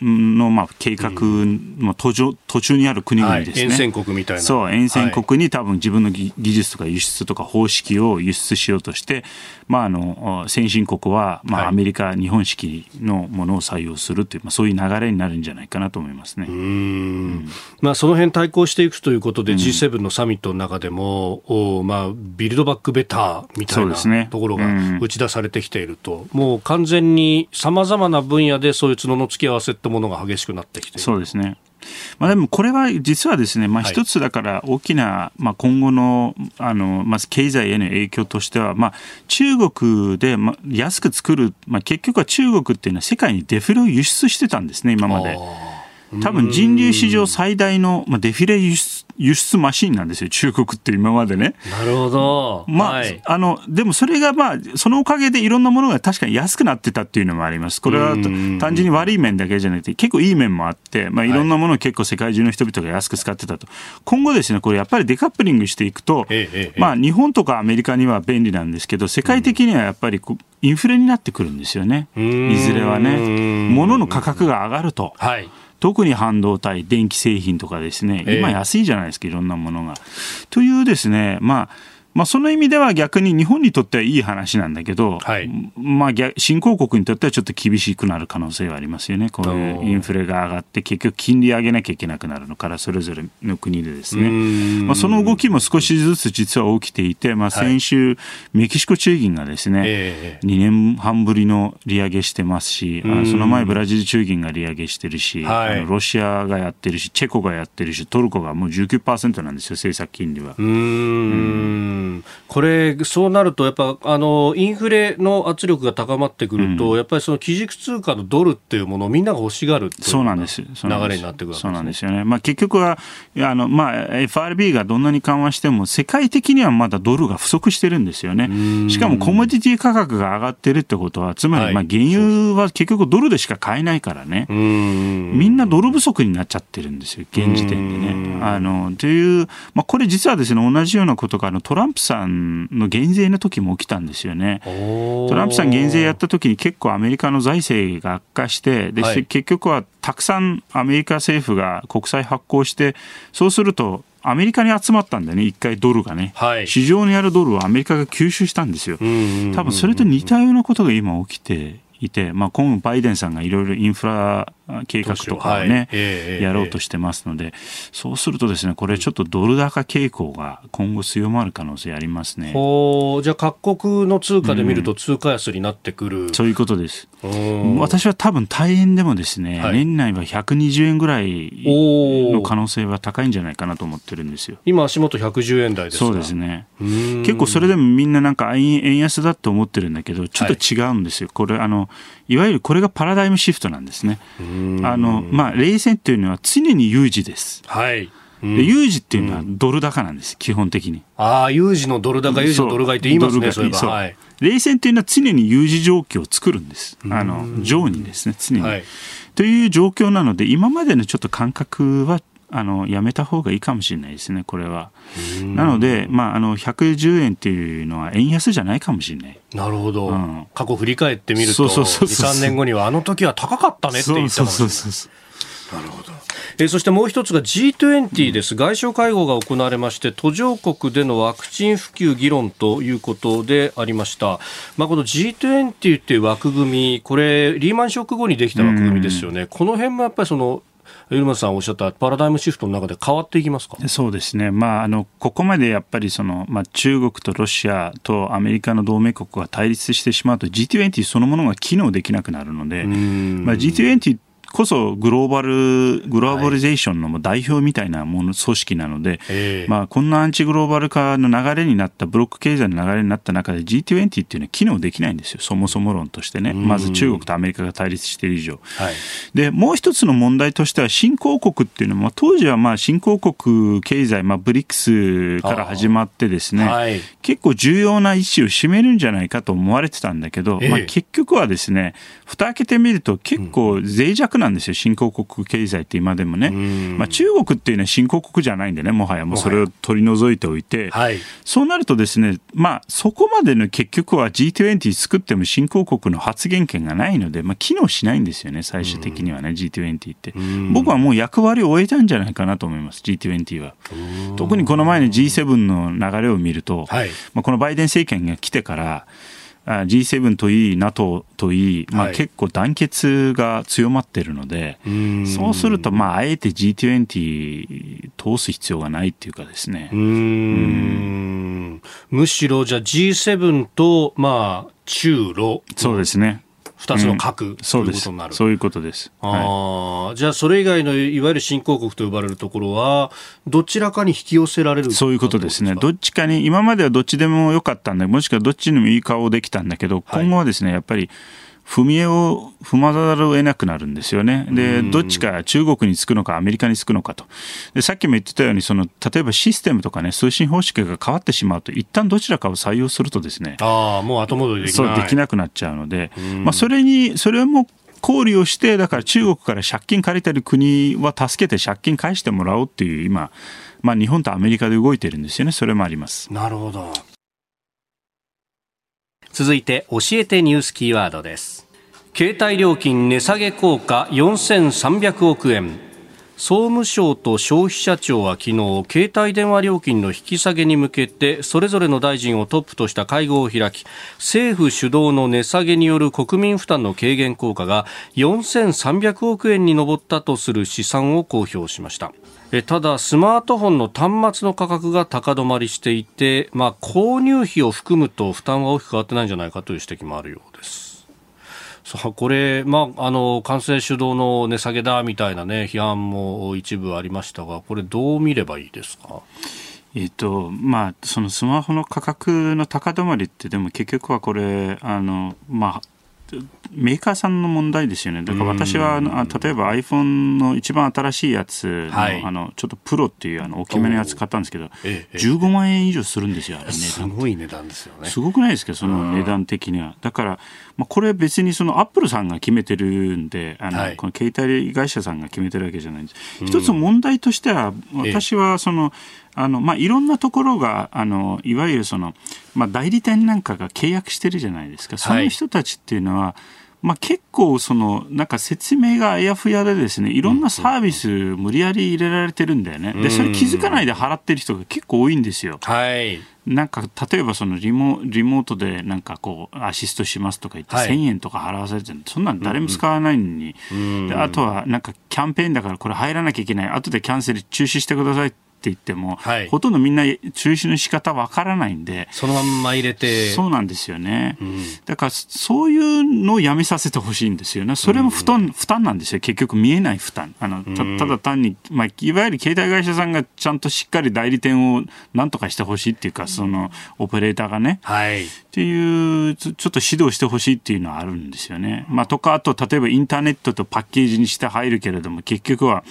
のまあ計画の途上途中にある国々ですね、沿線国みたいな。そう、沿線国に多分自分の技術とか輸出とか方式を輸出しようとして、まあ、あの先進国は、まあ、アメリカ、日本式のものを採用するという、まあ、そういう流れになるんじゃないかなと思いますね。うん、まあ、その辺対抗していくということで、G7 のサミットの中でも、おまあ、ビルドバックベターみたいなところが打ち出されてきていると、もう完全にさまざまな分野でそういう角の付き合わせってものが激しくなってきている。そうですね。まあ、でもこれは実はですね、まあ、一つだから大きな、まあ、今後のあの、まず経済への影響としては、まあ、中国で、まあ、安く作る、まあ、結局は中国っていうのは世界にデフレを輸出してたんですね、今まで。多分人流史上最大の、まあ、デフィレ輸出輸出マシンなんですよ、中国って今までね。なるほど。まあ、はい、あの、でもそれがまあ、そのおかげでいろんなものが確かに安くなってたっていうのもあります。これは単純に悪い面だけじゃなくて、結構いい面もあって、まあ、いろんなものを結構世界中の人々が安く使ってたと。今後ですね、これやっぱりデカップリングしていくと、まあ、日本とかアメリカには便利なんですけど、世界的にはやっぱりインフレになってくるんですよね。いずれはね。物の価格が上がると。はい特に半導体、電気製品とかですね、今安いじゃないですか、いろんなものが。というですね、まあ、まあ、その意味では逆に日本にとってはいい話なんだけど、はい、まあ、新興国にとってはちょっと厳しくなる可能性はありますよね、こういうインフレが上がって、結局、金利上げなきゃいけなくなるのから、それぞれの国でですね、まあ、その動きも少しずつ実は起きていて、まあ、先週、はい、メキシコ中銀がですね、えー、2年半ぶりの利上げしてますし、あその前、ブラジル中銀が利上げしてるし、はい、あのロシアがやってるし、チェコがやってるし、トルコがもう19%なんですよ、政策金利は。うんこれ、そうなると、やっぱあのインフレの圧力が高まってくると、うん、やっぱりその基軸通貨のドルっていうものをみんなが欲しがるそうなんです。流れになってくるそうなんです。よね、まあ、結局はあの、まあ、FRB がどんなに緩和しても、世界的にはまだドルが不足してるんですよね。しかもコモディティ価格が上がってるってことは、つまりまあ原油は結局ドルでしか買えないからね、みんなドル不足になっちゃってるんですよ、現時点でね。あのという、まあ、これ実はですね同じようなことがあのトランプさんの減税の時も起きたんですよね。トランプさん減税やった時に結構アメリカの財政が悪化してで、はい、結局はたくさんアメリカ政府が国債発行してそうするとアメリカに集まったんだよね、一回ドルがね、はい、市場にあるドルをアメリカが吸収したんですよ。多分それと似たようなことが今起きていて、まあ、今後バイデンさんがいろいろインフラ計画とかをね、はい、やろうとしてますので、そうするとですね、これちょっとドル高傾向が今後強まる可能性ありますね。じゃあ各国の通貨で見ると通貨安になってくる、うん、そういうことです。私は多分大変でもですね、はい、年内は120円ぐらいの可能性は高いんじゃないかなと思ってるんですよ。今足元110円台ですそうですね。結構それでもみんななんか円安だと思ってるんだけど、ちょっと違うんですよ。はい、これあのいわゆるこれがパラダイムシフトなんですね。あのまあ、冷戦というのは常に有事です。はいで有事っていうのはドル高なんです、基本的に。ああ、有事のドル高、有事のドル買いって言いますね、そういえば。はい、冷戦っていうのは常に有事状況を作るんです。あの、常にですね、常に、はい。という状況なので、今までのちょっと感覚はあのやめた方がいいかもしれないですね、これは。なので、まあ、あの110円っていうのは円安じゃないかもしれない。なるほど、うん、過去振り返ってみると、2、3年後には、あの時は高かったねって言ったかもしれない。なるほど。えー、そしてもう一つが G20 です、外相会合が行われまして途上国でのワクチン普及議論ということでありました、まあ、この G20 っていう枠組みこれリーマンショック後にできた枠組みですよね、この辺もやっぱりその入間さんおっしゃったパラダイムシフトの中で変わっていきますか？そうですね、まあ、あのここまでやっぱりその、まあ、中国とロシアとアメリカの同盟国が対立してしまうと G20 そのものが機能できなくなるので、まあ、G20 こそグローバル、グローバリゼーションの代表みたいなもの、組織なので、まあ、こんなアンチグローバル化の流れになった、ブロック経済の流れになった中で G20 っていうのは機能できないんですよ、そもそも論としてね。まず中国とアメリカが対立している以上。はい、で、もう一つの問題としては、新興国っていうのも、当時はまあ新興国経済、まあ、ブリックスから始まってですね、はい、結構重要な位置を占めるんじゃないかと思われてたんだけど、まあ、結局はですね、蓋開けてみると結構脆弱なんですよ、新興国経済って今でもね。まあ、中国っていうのは新興国じゃないんでね、もはや。もうそれを取り除いておいて、はい、そうなるとですね、まあ、そこまでの結局は G20 作っても新興国の発言権がないので、まあ、機能しないんですよね、最終的にはね、G20 って。僕はもう役割を終えたんじゃないかなと思います、G20 は。特にこの前の G7 の流れを見ると、はい、まあ、このバイデン政権が来てから、G7 といい、NATO といい、まあ、結構団結が強まっているので、はい、そうすると、まあ、あえて G20 通す必要がないっていうかですね。むしろ、じゃあ G7 と、まあ、中ロ。そうですね。2つの核、ということになる。そういうことです。あじゃあ、それ以外のいわゆる新興国と呼ばれるところは、どちらかに引き寄せられるそういうことですね、どっちかに、今まではどっちでもよかったんで、もしくはどっちにもいい顔できたんだけど、今後はですね、やっぱり、踏み絵を踏まざるを得なくなるんですよね。で、どっちか中国につくのかアメリカにつくのかと。で、さっきも言ってたように、その、例えばシステムとかね、通信方式が変わってしまうと、一旦どちらかを採用するとですね。ああ、もう後戻りできない。そう、できなくなっちゃうので、まあ、それに、それも考慮をして、だから中国から借金借りてる国は助けて借金返してもらおうっていう今、まあ、日本とアメリカで動いてるんですよね。それもあります。なるほど。続いて、教えてニュースキーワードです。携帯料金値下げ効果4300億円総務省と消費者庁は昨日携帯電話料金の引き下げに向けてそれぞれの大臣をトップとした会合を開き政府主導の値下げによる国民負担の軽減効果が4300億円に上ったとする試算を公表しましたただ、スマートフォンの端末の価格が高止まりしていて、まあ、購入費を含むと負担は大きく変わってないんじゃないかという指摘もあるよう。さあこれ、まあ、あの感染主導の値下げだみたいな、ね、批判も一部ありましたが、これ、どう見ればいいですか？えっとまあ、そのスマホの価格の高止まりって、でも結局はこれ、あのまあ、メーカーさんの問題ですよね。だから私は、例えば iPhone の一番新しいやつの、はい、あの、ちょっとプロっていうあの大きめのやつ買ったんですけど、ええ、15万円以上するんですよ、あれ値段。すごい値段ですよね。すごくないですか、その値段的には。だから、まあ、これ別にそのアップルさんが決めてるんで、あの、はい、この携帯会社さんが決めてるわけじゃないんです。一つ問題としては、私はその、あのまあ、いろんなところがあのいわゆるその、まあ、代理店なんかが契約してるじゃないですか、その人たちっていうのは、はいまあ、結構そのなんか説明があやふやでですねいろんなサービス無理やり入れられてるんだよね、でそれ気づかないで払ってる人が結構多いんですよ。はい。なんか例えばそのリモリモートでなんかこうアシストしますとか言って1000円とか払わされてる、そんなん誰も使わないのに、であとはなんかキャンペーンだからこれ入らなきゃいけない。後でキャンセル中止してくださいって言っても、はい、ほとんどみんな中止の仕方わからないんで、そのまんま入れて。そうなんですよね。うん、だから、そういうのをやめさせてほしいんですよね。それも負担、うん、負担なんですよ。結局見えない負担。あの、たただ単に、まあ、いわゆる携帯会社さんがちゃんとしっかり代理店をなんとかしてほしいっていうか、その、オペレーターがね。はい。っていう、ちょっと指導してほしいっていうのはあるんですよね。まあ、とか、あと、例えばインターネットとパッケージにして入るけれども、結局は、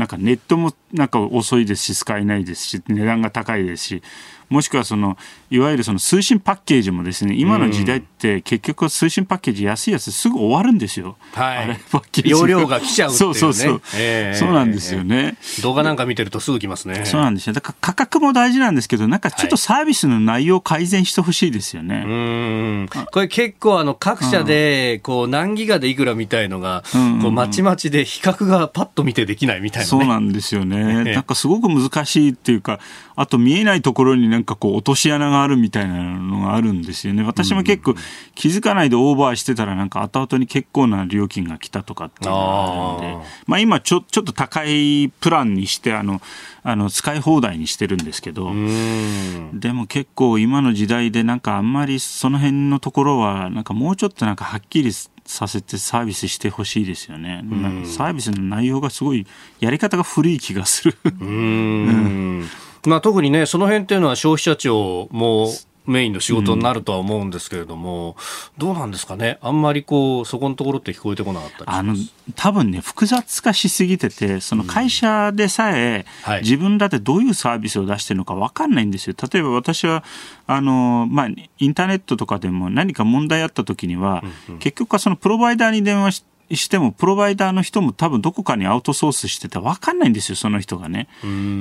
なんかネットもなんか遅いですし使えないですし値段が高いですしもしくはそのいわゆるその通信パッケージもですね今の時代って結局通信パッケージ安いやつすぐ終わるんですよ。はい。容量が来ちゃうっていう、ね、そうそうそう。えー、そうなんですよね、動画なんか見てるとすぐ来ますね。そうなんですよ。だから価格も大事なんですけど、なんかちょっとサービスの内容を改善してほしいですよね。うん。これ結構あの各社でこう何ギガでいくらみたいのが、こうまちまちで比較がパッと見てできないみたいな、ね、そうなんですよね。なんかすごく難しいっていうか、あと見えないところになんかこう落とし穴があるみたいなのがあるんですよね。私も結構気づかないでオーバーしてたらなんか後々に結構な料金が来たとかっていうのがあるんで、まあ今ちょちょっと高いプランにしてあの、あの使い放題にしてるんですけど、でも結構今の時代でなんかあんまりその辺のところはなんかもうちょっとなんかはっきりさせてサービスしてほしいですよね。サービスの内容がすごいやり方が古い気がする。うん [laughs] まあ、特にね、その辺っていうのは消費者庁もメインの仕事になるとは思うんですけれども、うん、どうなんですかね、あんまりこうそこのところって聞こえてこなかったあの多分ね、複雑化しすぎてて、その会社でさえ、うん。はい、自分だってどういうサービスを出してるのか分かんないんですよ。例えば私はあの、まあ、インターネットとかでも何か問題あった時には、うんうん、結局はそのプロバイダーに電話して、しても、プロバイダーの人も多分どこかにアウトソースしてて分かんないんですよ、その人がね。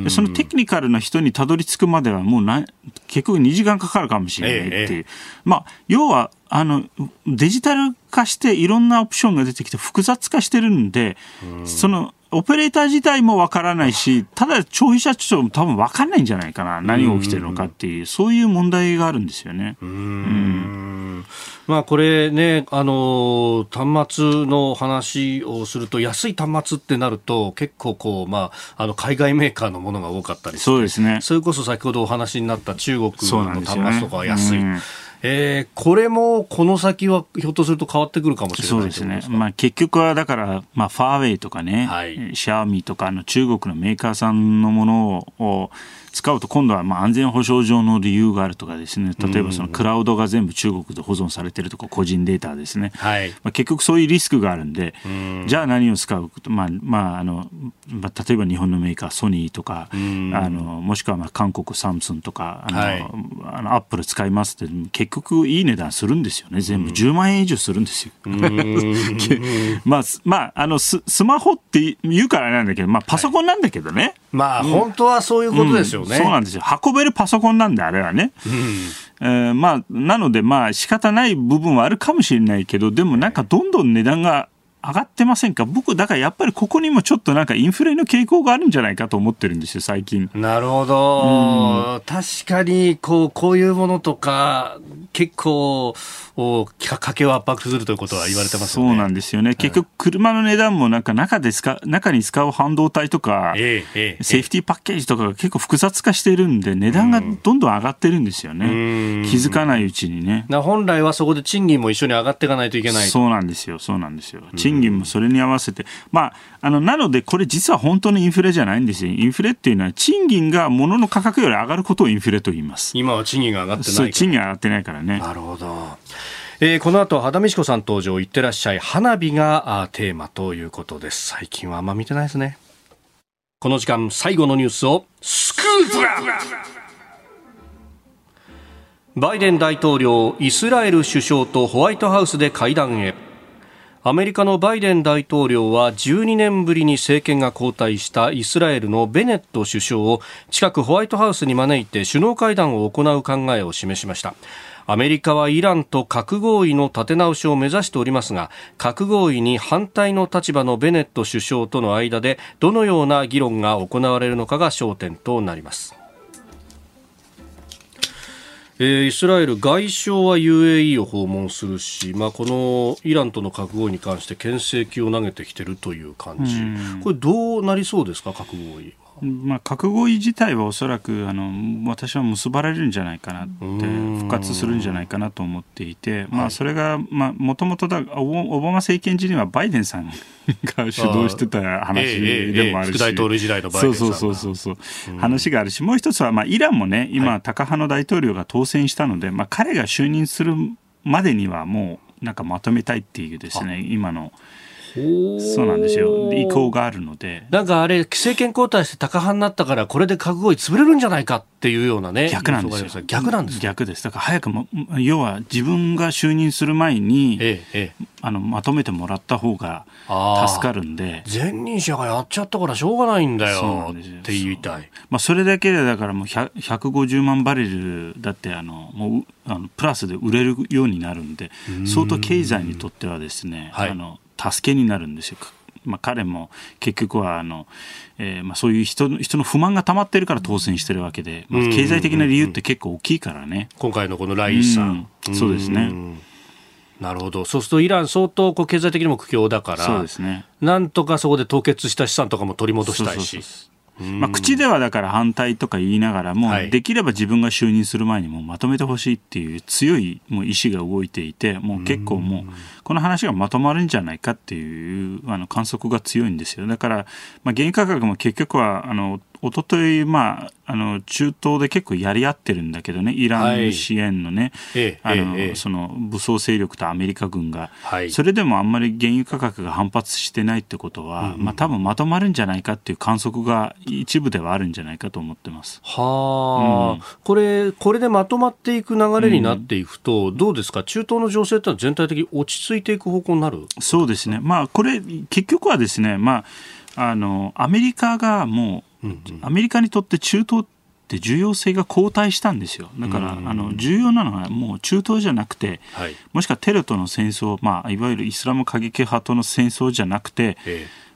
でそのテクニカルな人にたどり着くまではもうな結局2時間かかるかもしれないっていう。ええ、まあ、要は、あの、デジタル化していろんなオプションが出てきて複雑化してるんで、その、オペレーター自体もわからないし、ただ消費者庁も多分わかんないんじゃないかな。何が起きてるのかっていう、そういう問題があるんですよね。うん。まあこれね、あの、端末の話をすると、安い端末ってなると、結構こう、まあ、あの、海外メーカーのものが多かったりそうですね。それこそ先ほどお話になった中国の端末とかは安い。えー、これもこの先はひょっとすると変わってくるかもしれないそうですね、まあ、結局はだから、まあ、ファーウェイとかね、はい、シャーミーとかの中国のメーカーさんのものを使うと今度はまあ安全保障上の理由があるとかですね。例えばそのクラウドが全部中国で保存されてるとか個人データですね、はい、まあ、結局そういうリスクがあるんでじゃあ何を使うまあまああのまあ、例えば日本のメーカーソニーとかあのもしくはまあ韓国サムスンとかあの、はい、あのアップル使いますって結局いい値段するんですよね。全部10万円以上するんですよ。[laughs] まあまああのススマホって言うからなんだけど、まあ、パソコンなんだけどね、はい、まあ、本当はそういうことですよね、うん、そうなんですよ。運べるパソコンなんであれはね、うん。えー、まあなのでまあ仕方ない部分はあるかもしれないけどでもなんかどんどん値段が上がってませんか？僕、だからやっぱりここにもちょっとなんかインフレの傾向があるんじゃないかと思ってるんですよ、最近。なるほど。うん、確かに、こう、こういうものとか、結構、家計を圧迫するということは言われてます、ね、そうなんですよね。結局、車の値段もなんか中で使中に使う半導体とか、ええセーフティーパッケージとかが結構複雑化しているんで、値段がどんどん上がってるんですよね。気づかないうちにね。本来はそこで賃金も一緒に上がっていかないといけない。そうなんですよ、そうなんですよ。賃金もそれに合わせて。まあ、あの、なので、これ実は本当のインフレじゃないんですよ。インフレっていうのは、賃金が物の価格より上がることをインフレと言います。今は賃金が上がってない賃金上がってないからね。なるほど。えー、この後、肌美子さん登場、いってらっしゃい。花火があテーマということです。最近はあんま見てないですね。この時間、最後のニュースを、スクープバイデン大統領、イスラエル首相とホワイトハウスで会談へ。アメリカのバイデン大統領は12年ぶりに政権が交代したイスラエルのベネット首相を近くホワイトハウスに招いて首脳会談を行う考えを示しました。アメリカはイランと核合意の立て直しを目指しておりますが核合意に反対の立場のベネット首相との間でどのような議論が行われるのかが焦点となります。えー、イスラエル外相は UAE を訪問するし、まあ、このイランとの核合意に関して牽制球を投げてきているという感じ、これどうなりそうですか、核合意まあ、核合意自体はおそらくあの私は結ばれるんじゃないかなって復活するんじゃないかなと思っていて、まあ、それがもともとオバマ政権時にはバイデンさん [laughs] が主導してた話でもあるし、大統領時代のバイデンさんそうそうそうそう話があるしもう一つは、まあ、イランもね今、タカ派の大統領が当選したので、まあ、彼が就任するまでにはもうなんかまとめたいっていうですね今の。そうなんですよ。意向があるので。なんかあれ政権交代して高派になったからこれで核合意潰れるんじゃないかっていうようなね逆なんですよ。逆なんです逆です。だから早くも要は自分が就任する前に、ええ、あのまとめてもらった方が助かるんで。前任者がやっちゃったからしょうがないんだよって言いたい。まあ、それだけでだからもう150万バレルだってあのもうあのプラスで売れるようになるんで相当経済にとってはですね、はい、あの助けになるんですよ。まあ、彼も結局はあの、えー、まあそういう人の人の不満が溜まってるから当選してるわけで、まあ、経済的な理由って結構大きいからね。今回のこのライさん、うん、そうですね。なるほどそうするとイラン、相当こう経済的にも苦境だから、そうですね、なんとかそこで凍結した資産とかも取り戻したいし。まあ、口ではだから反対とか言いながらも、できれば自分が就任する前にもまとめてほしいっていう強いもう意思が動いていてもう結構もうこの話がまとまるんじゃないかっていうあの観測が強いんですよ。だから、まあ、原油価格も結局はあの一昨日まああの中東で結構やり合ってるんだけどね、イラン支援のね、はい、あの、ええ、その武装勢力とアメリカ軍が、はい、それでもあんまり原油価格が反発してないってことは、うん、まあ多分まとまるんじゃないかっていう観測が一部ではあるんじゃないかと思ってます。はあ、うん、これ、これでまとまっていく流れになっていくと、うん、どうですか、中東の情勢って全体的に落ち着いていく方向になる？そうですね、まあ、これ、結局はですね、まあ、あのアメリカがもうアメリカにとって中東って重要性が後退したんですよ。だから、あの重要なのはもう中東じゃなくて、はい、もしくはテロとの戦争、まあ、いわゆるイスラム過激派との戦争じゃなくて、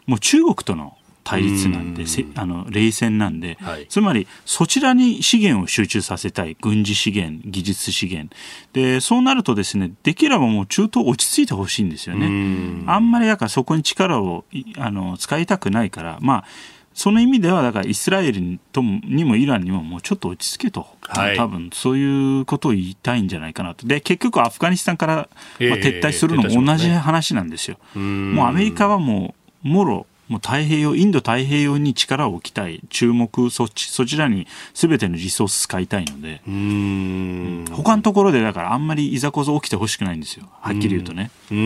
もう中国との対立なんで、あの冷戦なんで、はい、つまりそちらに資源を集中させたい。軍事資源技術資源。でそうなるとですねできればもう中東落ち着いてほしいんですよね。あんまりだからそこに力をあの使いたくないからまあその意味ではだからイスラエルともにもイランにももうちょっと落ち着けと、はい、多分そういうことを言いたいんじゃないかなと。で結局アフガニスタンから、まあ、撤退するのも同じ話なんですよ。えー、もうアメリカはもうもろもう太平洋、インド太平洋に力を置きたい、注目、そちそちらにすべてのリソース使いたいので、うん。他のところでだからあんまりいざこざ起きてほしくないんですよ、はっきり言うとね。うん。う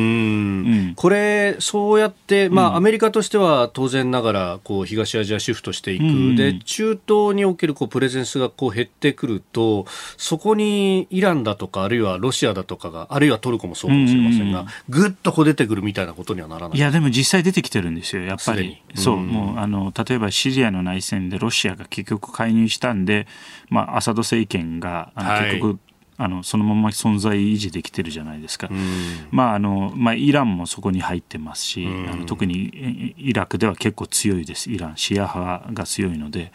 ん。これ、そうやって、まあ、アメリカとしては当然ながらこう東アジアシフトしていく、で中東におけるこうプレゼンスがこう減ってくると、そこにイランだとか、あるいはロシアだとかが、あるいはトルコもそうかもしれませんが、ぐっとこう出てくるみたいなことにはならない。いや、でも実際出てきてるんですよ、やっぱり。り、そう、もうあの例えばシリアの内戦でロシアが結局介入したんで、まあ、アサド政権があの結局、あのそのまま存在維持できてるじゃないですか、まああのまあ、イランもそこに入ってますし、あの特にイラクでは結構強いです、イラン、シア派が強いので、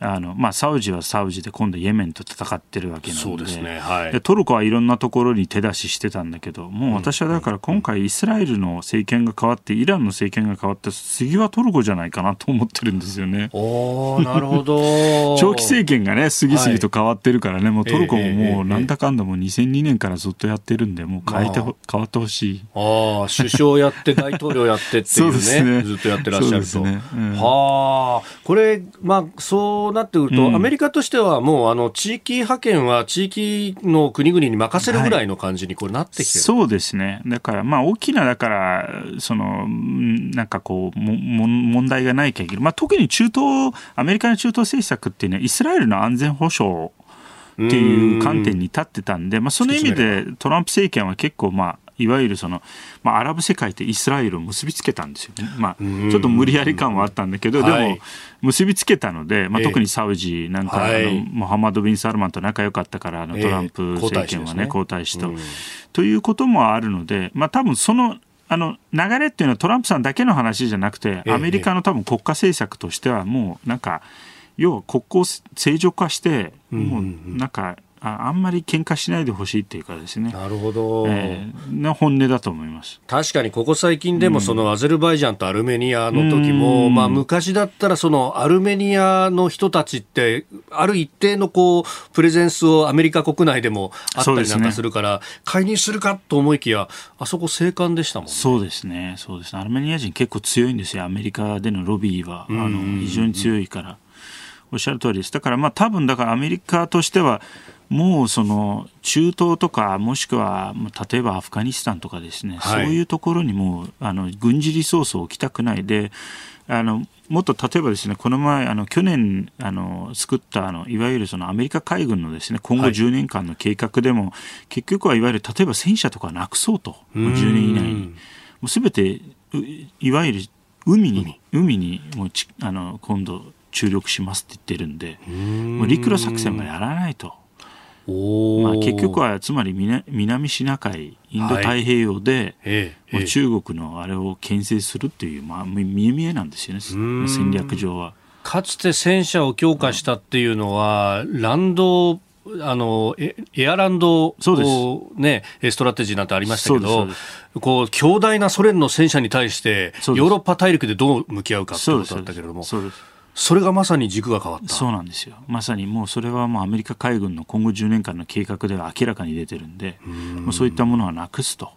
あのまあ、サウジはサウジで今度イエメンと戦ってるわけなので。ねはい、でトルコはいろんなところに手出ししてたんだけどもう私はだから今回イスラエルの政権が変わってイランの政権が変わって次はトルコじゃないかなと思ってるんですよね。おなるほど。[laughs] 長期政権がね次々と変わってるからね、はい、もうトルコももうなんだかんだも2002年からずっとやってるんでもう変えて変わってほしい。ああ首相やって大統領やってっていうね。[laughs] ね、ずっとやってらっしゃると。ね。うん、はあ。これまあそうなってくると、うん、アメリカとしてはもうあの地域派遣は地域の国々に任せるぐらいの感じにこれなってきて、はい、そうですね、だからまあ大きな、だからそのなんかこうも問題がない限り、まあ、特に中東、アメリカの中東政策っていうのは、イスラエルの安全保障っていう観点に立ってたんで、まあ、その意味でトランプ政権は結構、まあ、いわゆるその、まあ、アラブ世界とイスラエルを結びつけたんですよね、まあ、ちょっと無理やり感はあったんだけど、でも結びつけたので、まあ、特にサウジなんか、あのモハマド・ビン・サルマンと仲良かったからあのトランプ政権はね、皇太子と。ということもあるので、まあ多分そのあの流れっていうのはトランプさんだけの話じゃなくて、アメリカの多分国家政策としてはもうなんか、要は国交正常化して、もうなんかああんまり喧嘩しないでほしいっていうかですね。なるほど。えー、な本音だと思います。確かにここ最近でもそのアゼルバイジャンとアルメニアの時も、うん、まあ昔だったらそのアルメニアの人たちってある一定のこうプレゼンスをアメリカ国内でもあったりなんかするから、ね、介入するかと思いきやあそこ静観でしたもんね。そうですね。そうですね。アルメニア人結構強いんですよ。アメリカでのロビーはあの非常に強いから。おっしゃる通りです。だからまあ多分だからアメリカとしてはもうその中東とか、もしくは例えばアフガニスタンとかですね、はい、そういうところにもあの軍事リソースを置きたくない。で、あのもっと例えばですねこの前、あの去年あの作ったあのいわゆるそのアメリカ海軍のですね今後10年間の計画でも、はい、結局はいわゆる例えば戦車とかなくそうと、もう10年以内に。もうすべていわゆる海に海にもうちあの今度注力しますって言ってるんで、もう陸路作戦もやらないと。まあ、結局はつまり南シナ海インド太平洋で、はい、中国のあれを牽制するっていう、まあ、見え見えなんですよね。戦略上は。かつて戦車を強化したっていうのは、ランドあのエアランドね、ストラテジーなんてありましたけど、こう強大なソ連の戦車に対して、ヨーロッパ大陸でどう向き合うかということだったけれども。そうですそれがまさに軸が変わった。そうなんですよ。まさにもうそれはもうアメリカ海軍の今後10年間の計画では明らかに出てるんでもうそういったものはなくすと。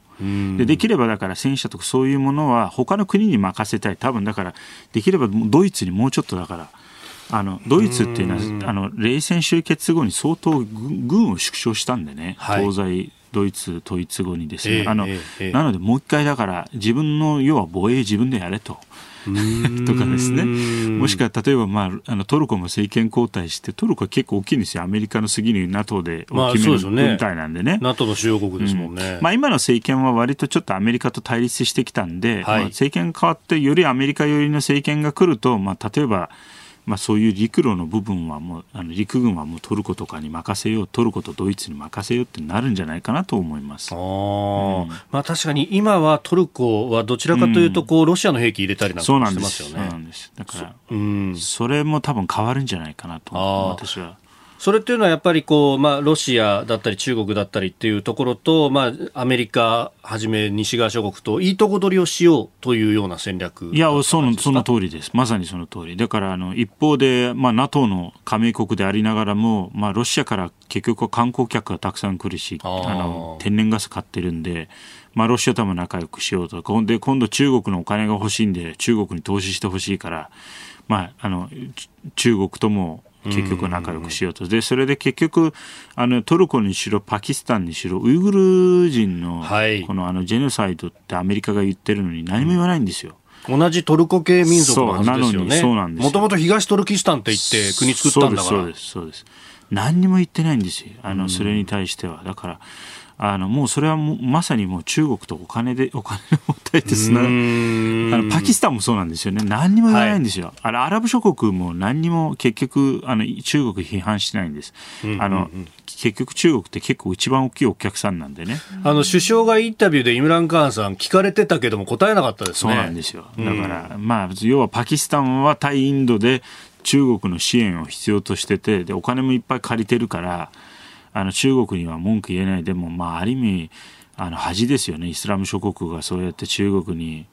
でできればだから戦車とかそういうものは他の国に任せたい。多分だからできればドイツにもうちょっとだからあのドイツっていうのはあの冷戦終結後に相当軍を縮小したんでね、はい、東西ドイツ統一後にですね、えー、あの、えー、なのでもう一回だから自分の要は防衛自分でやれと。とかですね、もしくは例えば、まあ、あのトルコも政権交代して、トルコは結構大きいんですよ、アメリカの次に NATO で大きめの軍隊なんでね。まあ、NATO の主要国ですもんね、うん、まあ、今の政権は割とちょっとアメリカと対立してきたんで、はい、まあ、政権変わって、よりアメリカ寄りの政権が来ると、まあ、例えば、まあ、そういう陸路の部分はもうあの陸軍はもうトルコとかに任せようトルコとドイツに任せようってなるんじゃないかなと思います。あ、うん、まあ、確かに今はトルコはどちらかというとこう、ロシアの兵器入れたりなんかしてますよね。そうなんです。だからそ,、うん、それも多分変わるんじゃないかなと私は。それっていうのはやっぱりこう、まあ、ロシアだったり中国だったりっていうところと、まあ、アメリカはじめ西側諸国といいとこ取りをしようというような戦略。いやそのその通りです、まさにその通り、だからあの一方で、まあ、NATO の加盟国でありながらも、まあ、ロシアから結局観光客がたくさん来るし、あの天然ガス買ってるんで、まあ、ロシアとも仲良くしようと、で今度、中国のお金が欲しいんで、中国に投資してほしいから、まあ、あの中国とも結局仲良くしようと。で、それで結局、あの、トルコにしろ、パキスタンにしろ、ウイグル人の、この、あの、ジェノサイドってアメリカが言ってるのに何も言わないんですよ。同じトルコ系民族のはずですよね。そうなんですもともと東トルキスタンって言って国作ったんだから。そうです、そうです。何にも言ってないんですよ。あの、それに対しては。だから、あのもうそれはもまさにもう中国とお金で [laughs] お金の問題ですな。あのパキスタンもそうなんですよね。何にも言わないんですよ、はい、あのアラブ諸国も何にも結局あの中国批判してないんです、あの結局中国って結構一番大きいお客さんなんでね。あの首相がインタビューでイムラン・カーンさん聞かれてたけども答えなかったですね。そうなんですよ。だから、まあ要はパキスタンは対インドで中国の支援を必要としててでお金もいっぱい借りてるからあの中国には文句言えないでも、まあ、ある意味あの恥ですよね。イスラム諸国がそうやって中国に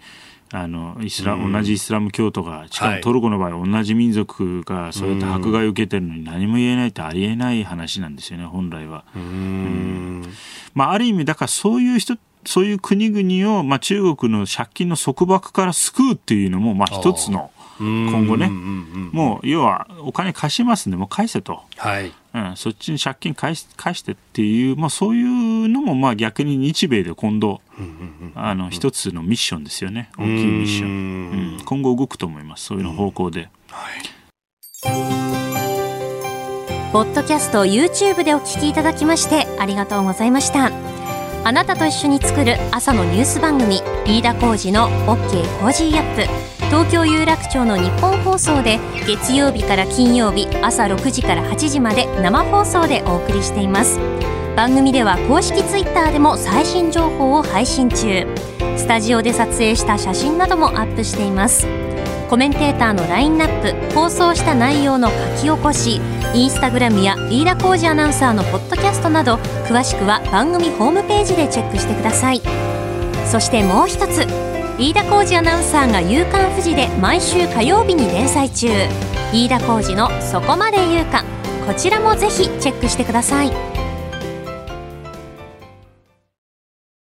あのイスラ、うん、同じイスラム教徒がしかもトルコの場合、同じ民族がそうやって迫害を受けてるのに何も言えないってありえない話なんですよね本来は。うん、まあ、ある意味だからそういう人そういう国々を、まあ、中国の借金の束縛から救うっていうのも、まあ、一つの今後ね、もう要はお金貸しますんで、もう返せと、はい。うん、そっちに借金返し返してっていう、まあ、そういうのもまあ逆に日米で今度、あの一つのミッションですよね、大きいミッション、うん、今後動くと思います、そういうの方向で。はい。ポッドキャスト YouTube でお聞きいただきましてありがとうございましたあなたと一緒に作る朝のニュース番組飯田浩二の OK コージーアップ。東京有楽町のニッポン放送で月曜日から金曜日朝6時から8時まで生放送でお送りしています。番組では公式 Twitter でも最新情報を配信中。スタジオで撮影した写真などもアップしています。コメンテーターのラインナップ放送した内容の書き起こしインスタグラムや飯田浩二アナウンサーのポッドキャストなど詳しくは番組ホームページでチェックしてください。そしてもう一つ飯田浩二アナウンサーが「夕刊富士」で毎週火曜日に連載中。飯田浩二の「そこまで言うか」こちらもぜひチェックしてください。